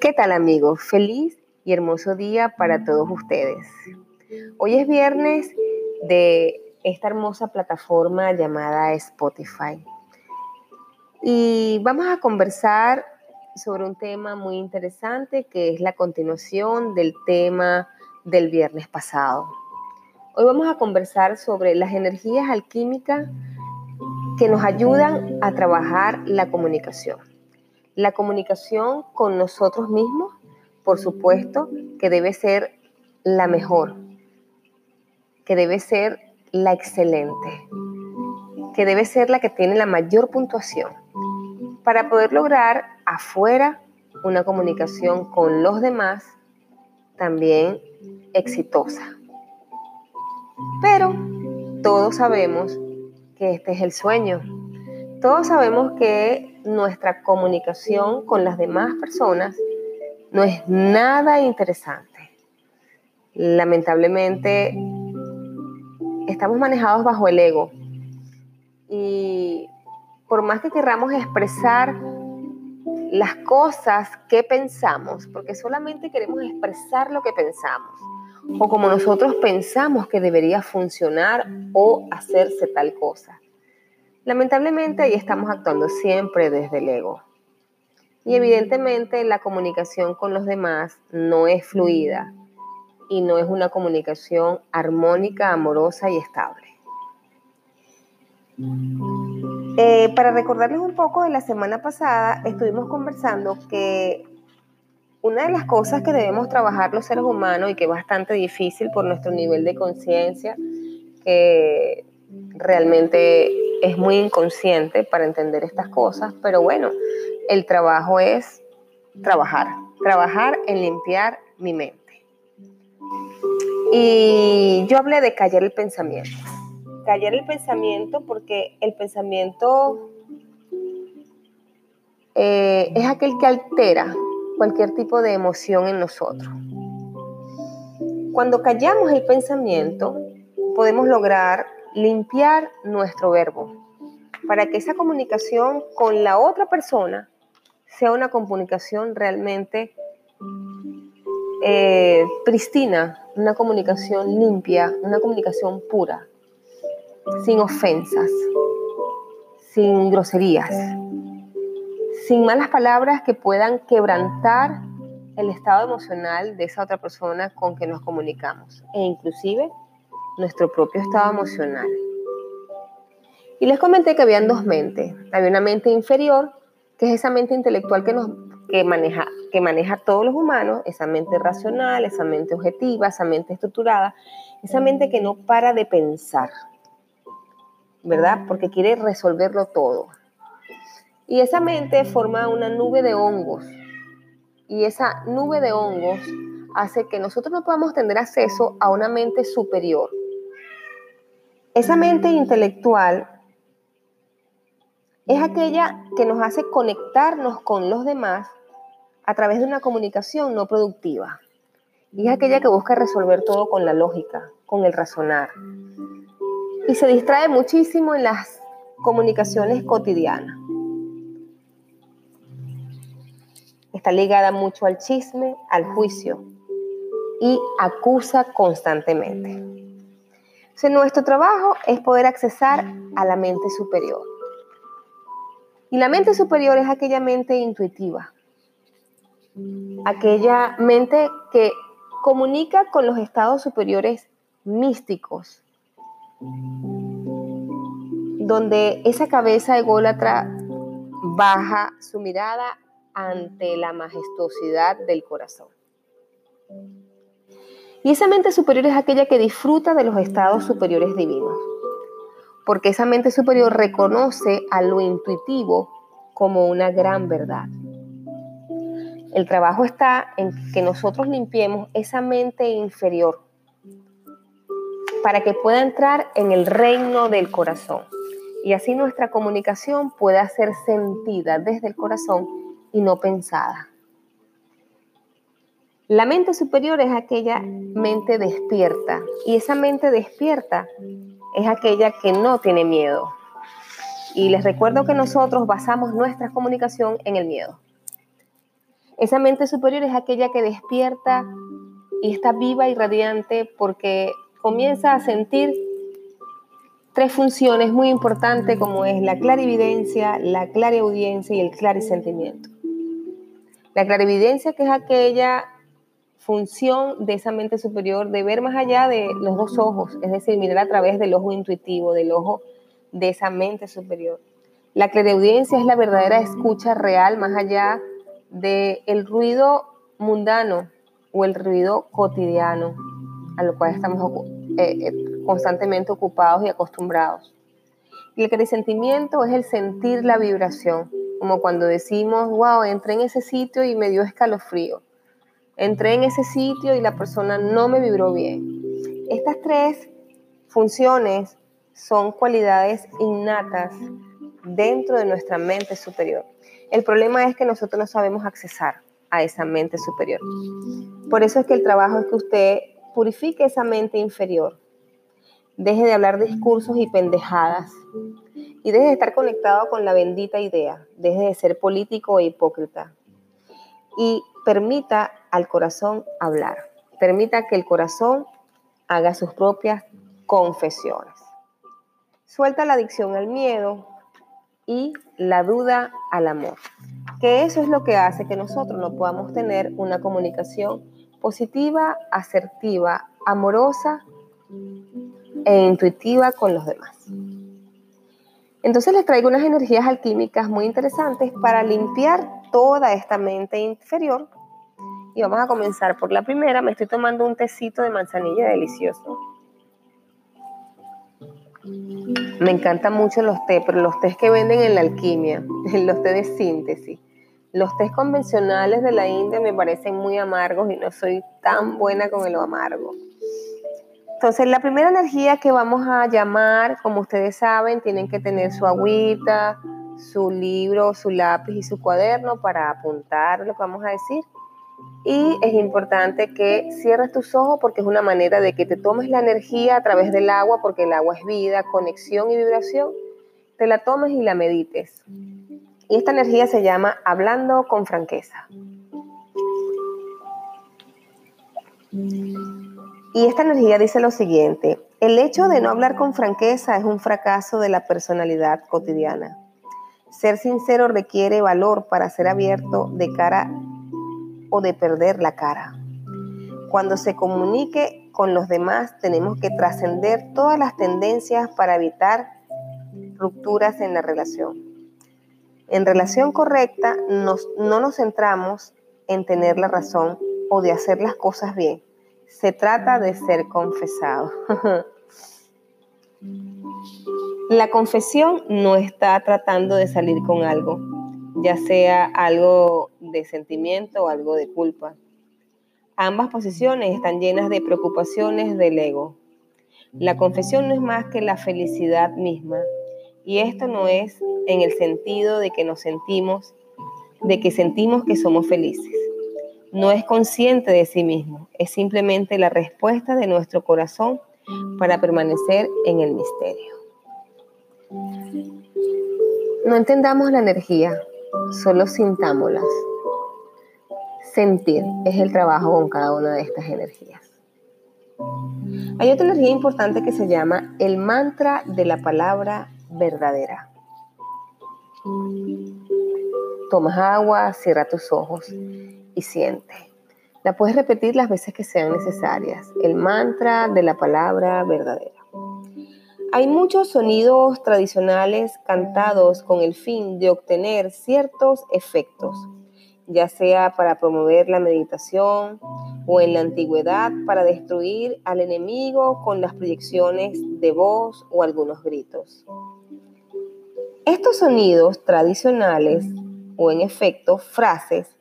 ¿Qué tal amigos? Feliz y hermoso día para todos ustedes. Hoy es viernes de esta hermosa plataforma llamada Spotify. Y vamos a conversar sobre un tema muy interesante que es la continuación del tema del viernes pasado. Hoy vamos a conversar sobre las energías alquímicas que nos ayudan a trabajar la comunicación. La comunicación con nosotros mismos, por supuesto, que debe ser la mejor, que debe ser la excelente, que debe ser la que tiene la mayor puntuación, para poder lograr afuera una comunicación con los demás también exitosa. Pero todos sabemos que este es el sueño. Todos sabemos que nuestra comunicación con las demás personas no es nada interesante. Lamentablemente, estamos manejados bajo el ego. Y por más que querramos expresar las cosas que pensamos, porque solamente queremos expresar lo que pensamos, o como nosotros pensamos que debería funcionar o hacerse tal cosa. Lamentablemente ahí estamos actuando siempre desde el ego. Y evidentemente la comunicación con los demás no es fluida y no es una comunicación armónica, amorosa y estable. Eh, para recordarles un poco de la semana pasada, estuvimos conversando que una de las cosas que debemos trabajar los seres humanos y que es bastante difícil por nuestro nivel de conciencia, que realmente es muy inconsciente para entender estas cosas, pero bueno, el trabajo es trabajar, trabajar en limpiar mi mente. Y yo hablé de callar el pensamiento. Callar el pensamiento porque el pensamiento eh, es aquel que altera cualquier tipo de emoción en nosotros. Cuando callamos el pensamiento, podemos lograr limpiar nuestro verbo para que esa comunicación con la otra persona sea una comunicación realmente eh, pristina, una comunicación limpia, una comunicación pura, sin ofensas, sin groserías sin malas palabras que puedan quebrantar el estado emocional de esa otra persona con que nos comunicamos. E inclusive nuestro propio estado emocional. Y les comenté que habían dos mentes. Había una mente inferior, que es esa mente intelectual que, nos, que, maneja, que maneja a todos los humanos, esa mente racional, esa mente objetiva, esa mente estructurada, esa mente que no para de pensar, ¿verdad? Porque quiere resolverlo todo. Y esa mente forma una nube de hongos. Y esa nube de hongos hace que nosotros no podamos tener acceso a una mente superior. Esa mente intelectual es aquella que nos hace conectarnos con los demás a través de una comunicación no productiva. Y es aquella que busca resolver todo con la lógica, con el razonar. Y se distrae muchísimo en las comunicaciones cotidianas. está ligada mucho al chisme, al juicio y acusa constantemente. Nuestro trabajo es poder accesar a la mente superior. Y la mente superior es aquella mente intuitiva, aquella mente que comunica con los estados superiores místicos, donde esa cabeza ególatra baja su mirada ante la majestuosidad del corazón. Y esa mente superior es aquella que disfruta de los estados superiores divinos, porque esa mente superior reconoce a lo intuitivo como una gran verdad. El trabajo está en que nosotros limpiemos esa mente inferior para que pueda entrar en el reino del corazón y así nuestra comunicación pueda ser sentida desde el corazón y no pensada. La mente superior es aquella mente despierta y esa mente despierta es aquella que no tiene miedo. Y les recuerdo que nosotros basamos nuestra comunicación en el miedo. Esa mente superior es aquella que despierta y está viva y radiante porque comienza a sentir tres funciones muy importantes como es la clarividencia, la clariaudiencia y el clarisentimiento. La clarividencia que es aquella función de esa mente superior de ver más allá de los dos ojos, es decir, mirar a través del ojo intuitivo, del ojo de esa mente superior. La clariaudiencia es la verdadera escucha real más allá del el ruido mundano o el ruido cotidiano a lo cual estamos eh, eh, constantemente ocupados y acostumbrados. Y el sentimiento es el sentir la vibración, como cuando decimos, wow, entré en ese sitio y me dio escalofrío. Entré en ese sitio y la persona no me vibró bien. Estas tres funciones son cualidades innatas dentro de nuestra mente superior. El problema es que nosotros no sabemos accesar a esa mente superior. Por eso es que el trabajo es que usted purifique esa mente inferior. Deje de hablar discursos y pendejadas. Y deje de estar conectado con la bendita idea. Deje de ser político e hipócrita. Y permita al corazón hablar. Permita que el corazón haga sus propias confesiones. Suelta la adicción al miedo y la duda al amor. Que eso es lo que hace que nosotros no podamos tener una comunicación positiva, asertiva, amorosa e intuitiva con los demás. Entonces les traigo unas energías alquímicas muy interesantes para limpiar toda esta mente inferior. Y vamos a comenzar por la primera. Me estoy tomando un tecito de manzanilla delicioso. Me encantan mucho los té, pero los tés que venden en la alquimia, los té de síntesis. Los tés convencionales de la India me parecen muy amargos y no soy tan buena con el amargo. Entonces, la primera energía que vamos a llamar, como ustedes saben, tienen que tener su agüita, su libro, su lápiz y su cuaderno para apuntar lo que vamos a decir. Y es importante que cierres tus ojos porque es una manera de que te tomes la energía a través del agua, porque el agua es vida, conexión y vibración. Te la tomes y la medites. Y esta energía se llama hablando con franqueza. Y esta energía dice lo siguiente, el hecho de no hablar con franqueza es un fracaso de la personalidad cotidiana. Ser sincero requiere valor para ser abierto de cara o de perder la cara. Cuando se comunique con los demás tenemos que trascender todas las tendencias para evitar rupturas en la relación. En relación correcta, no nos centramos en tener la razón o de hacer las cosas bien. Se trata de ser confesado. la confesión no está tratando de salir con algo, ya sea algo de sentimiento o algo de culpa. Ambas posiciones están llenas de preocupaciones del ego. La confesión no es más que la felicidad misma, y esto no es en el sentido de que nos sentimos, de que sentimos que somos felices. No es consciente de sí mismo, es simplemente la respuesta de nuestro corazón para permanecer en el misterio. No entendamos la energía, solo sintámoslas. Sentir es el trabajo con cada una de estas energías. Hay otra energía importante que se llama el mantra de la palabra verdadera. Tomas agua, cierra tus ojos y siente. La puedes repetir las veces que sean necesarias. El mantra de la palabra verdadera. Hay muchos sonidos tradicionales cantados con el fin de obtener ciertos efectos, ya sea para promover la meditación o en la antigüedad para destruir al enemigo con las proyecciones de voz o algunos gritos. Estos sonidos tradicionales o en efecto frases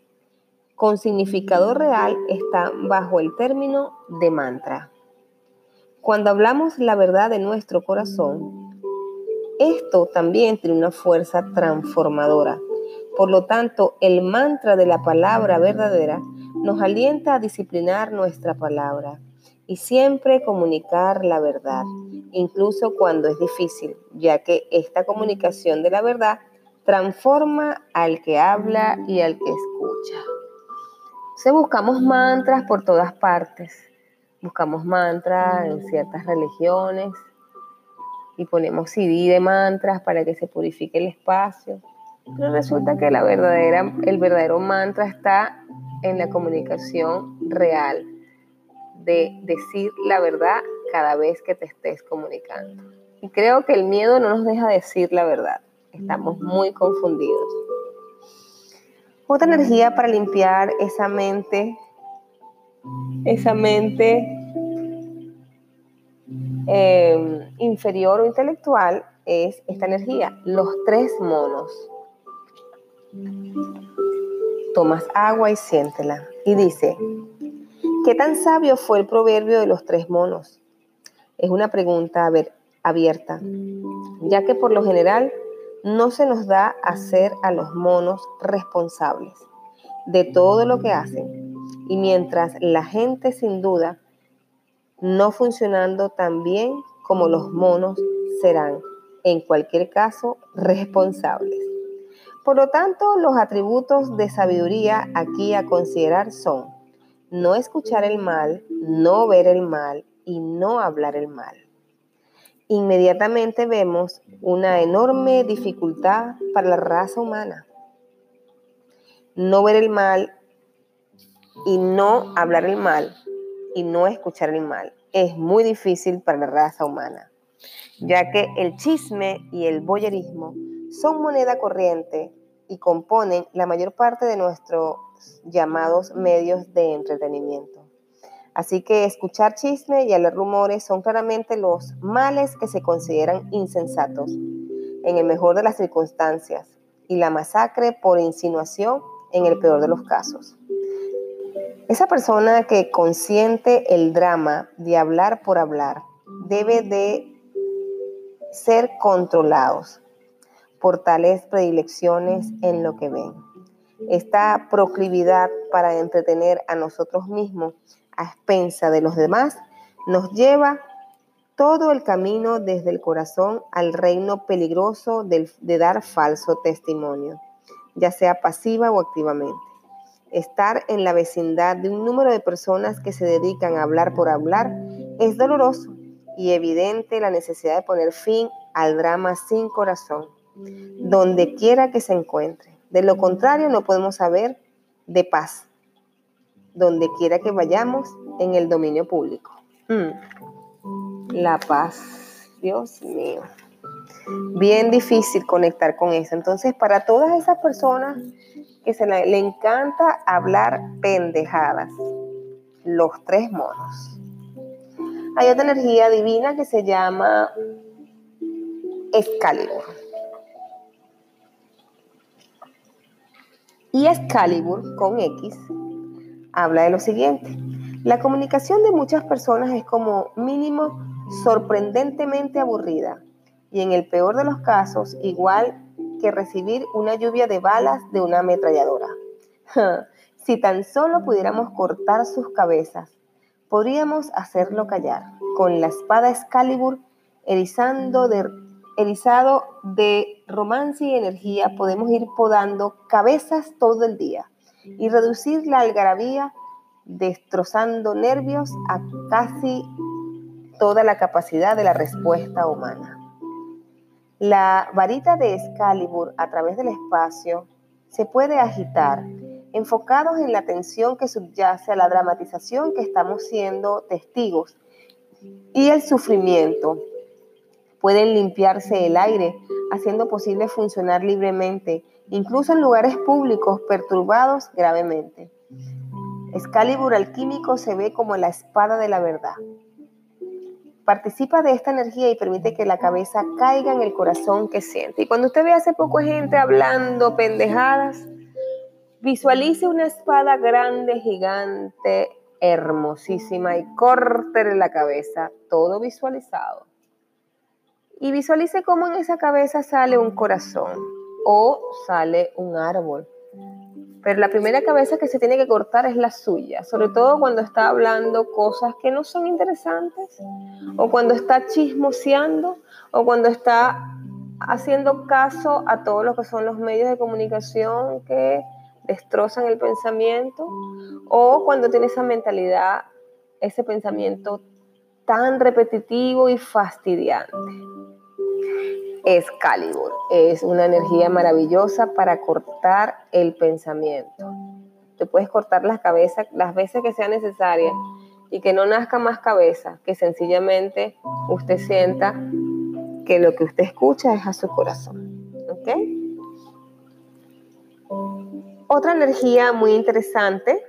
con significado real están bajo el término de mantra. Cuando hablamos la verdad de nuestro corazón, esto también tiene una fuerza transformadora. Por lo tanto, el mantra de la palabra verdadera nos alienta a disciplinar nuestra palabra y siempre comunicar la verdad, incluso cuando es difícil, ya que esta comunicación de la verdad transforma al que habla y al que escucha. Entonces buscamos mantras por todas partes. Buscamos mantras en ciertas religiones y ponemos CD de mantras para que se purifique el espacio. Pero resulta que la verdadera, el verdadero mantra está en la comunicación real, de decir la verdad cada vez que te estés comunicando. Y creo que el miedo no nos deja decir la verdad. Estamos muy confundidos. Otra energía para limpiar esa mente, esa mente em, inferior o intelectual es esta energía, los tres monos. Tomas agua y siéntela. Y dice, ¿qué tan sabio fue el proverbio de los tres monos? Es una pregunta abierta, ya que por lo general no se nos da hacer a los monos responsables de todo lo que hacen. Y mientras la gente sin duda no funcionando tan bien como los monos serán, en cualquier caso, responsables. Por lo tanto, los atributos de sabiduría aquí a considerar son no escuchar el mal, no ver el mal y no hablar el mal inmediatamente vemos una enorme dificultad para la raza humana. No ver el mal y no hablar el mal y no escuchar el mal es muy difícil para la raza humana, ya que el chisme y el boyerismo son moneda corriente y componen la mayor parte de nuestros llamados medios de entretenimiento. Así que escuchar chisme y hablar rumores son claramente los males que se consideran insensatos en el mejor de las circunstancias y la masacre por insinuación en el peor de los casos. Esa persona que consiente el drama de hablar por hablar debe de ser controlados por tales predilecciones en lo que ven. Esta proclividad para entretener a nosotros mismos a expensa de los demás, nos lleva todo el camino desde el corazón al reino peligroso de, de dar falso testimonio, ya sea pasiva o activamente. Estar en la vecindad de un número de personas que se dedican a hablar por hablar es doloroso y evidente la necesidad de poner fin al drama sin corazón, donde quiera que se encuentre. De lo contrario, no podemos saber de paz, donde quiera que vayamos en el dominio público. Mm. La paz, Dios mío. Bien difícil conectar con eso. Entonces, para todas esas personas que se le, encanta hablar pendejadas, los tres monos. Hay otra energía divina que se llama Excalibur. Y Excalibur con X habla de lo siguiente. La comunicación de muchas personas es como mínimo sorprendentemente aburrida y en el peor de los casos igual que recibir una lluvia de balas de una ametralladora. si tan solo pudiéramos cortar sus cabezas, podríamos hacerlo callar. Con la espada Excalibur erizando de, erizado de romance y energía podemos ir podando cabezas todo el día y reducir la algarabía destrozando nervios a casi toda la capacidad de la respuesta humana. La varita de Excalibur a través del espacio se puede agitar, enfocados en la tensión que subyace a la dramatización que estamos siendo testigos y el sufrimiento. Pueden limpiarse el aire, haciendo posible funcionar libremente incluso en lugares públicos perturbados gravemente. Excalibur alquímico se ve como la espada de la verdad. Participa de esta energía y permite que la cabeza caiga en el corazón que siente. Y cuando usted ve hace poco gente hablando pendejadas, visualice una espada grande, gigante, hermosísima y córtele la cabeza, todo visualizado. Y visualice cómo en esa cabeza sale un corazón o sale un árbol. Pero la primera cabeza que se tiene que cortar es la suya, sobre todo cuando está hablando cosas que no son interesantes, o cuando está chismoseando, o cuando está haciendo caso a todos los que son los medios de comunicación que destrozan el pensamiento o cuando tienes esa mentalidad, ese pensamiento tan repetitivo y fastidiante. Excalibur es una energía maravillosa para cortar el pensamiento. Te puedes cortar la cabeza las veces que sea necesaria y que no nazca más cabeza, que sencillamente usted sienta que lo que usted escucha es a su corazón. ¿Ok? Otra energía muy interesante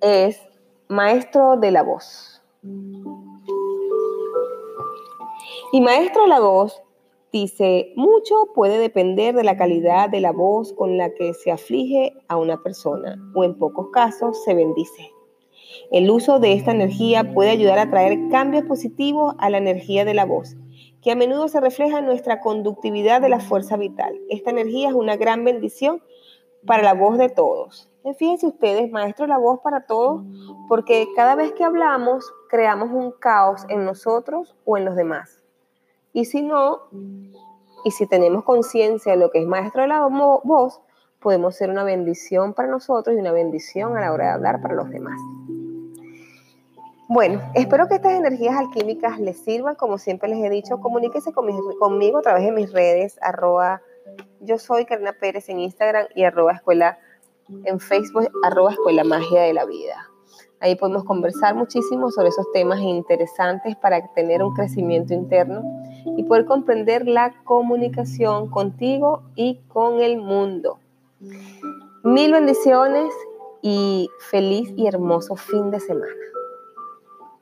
es maestro de la voz. Y maestro la voz dice, mucho puede depender de la calidad de la voz con la que se aflige a una persona o en pocos casos se bendice. El uso de esta energía puede ayudar a traer cambios positivos a la energía de la voz, que a menudo se refleja en nuestra conductividad de la fuerza vital. Esta energía es una gran bendición para la voz de todos. Fíjense ustedes, maestro la voz para todos, porque cada vez que hablamos creamos un caos en nosotros o en los demás. Y si no, y si tenemos conciencia de lo que es maestro de la voz, podemos ser una bendición para nosotros y una bendición a la hora de hablar para los demás. Bueno, espero que estas energías alquímicas les sirvan. Como siempre les he dicho, comuníquese conmigo a través de mis redes, arroba yo soy Karina Pérez en Instagram y arroba escuela en Facebook, arroba escuela magia de la vida. Ahí podemos conversar muchísimo sobre esos temas interesantes para tener un crecimiento interno y poder comprender la comunicación contigo y con el mundo. Mil bendiciones y feliz y hermoso fin de semana.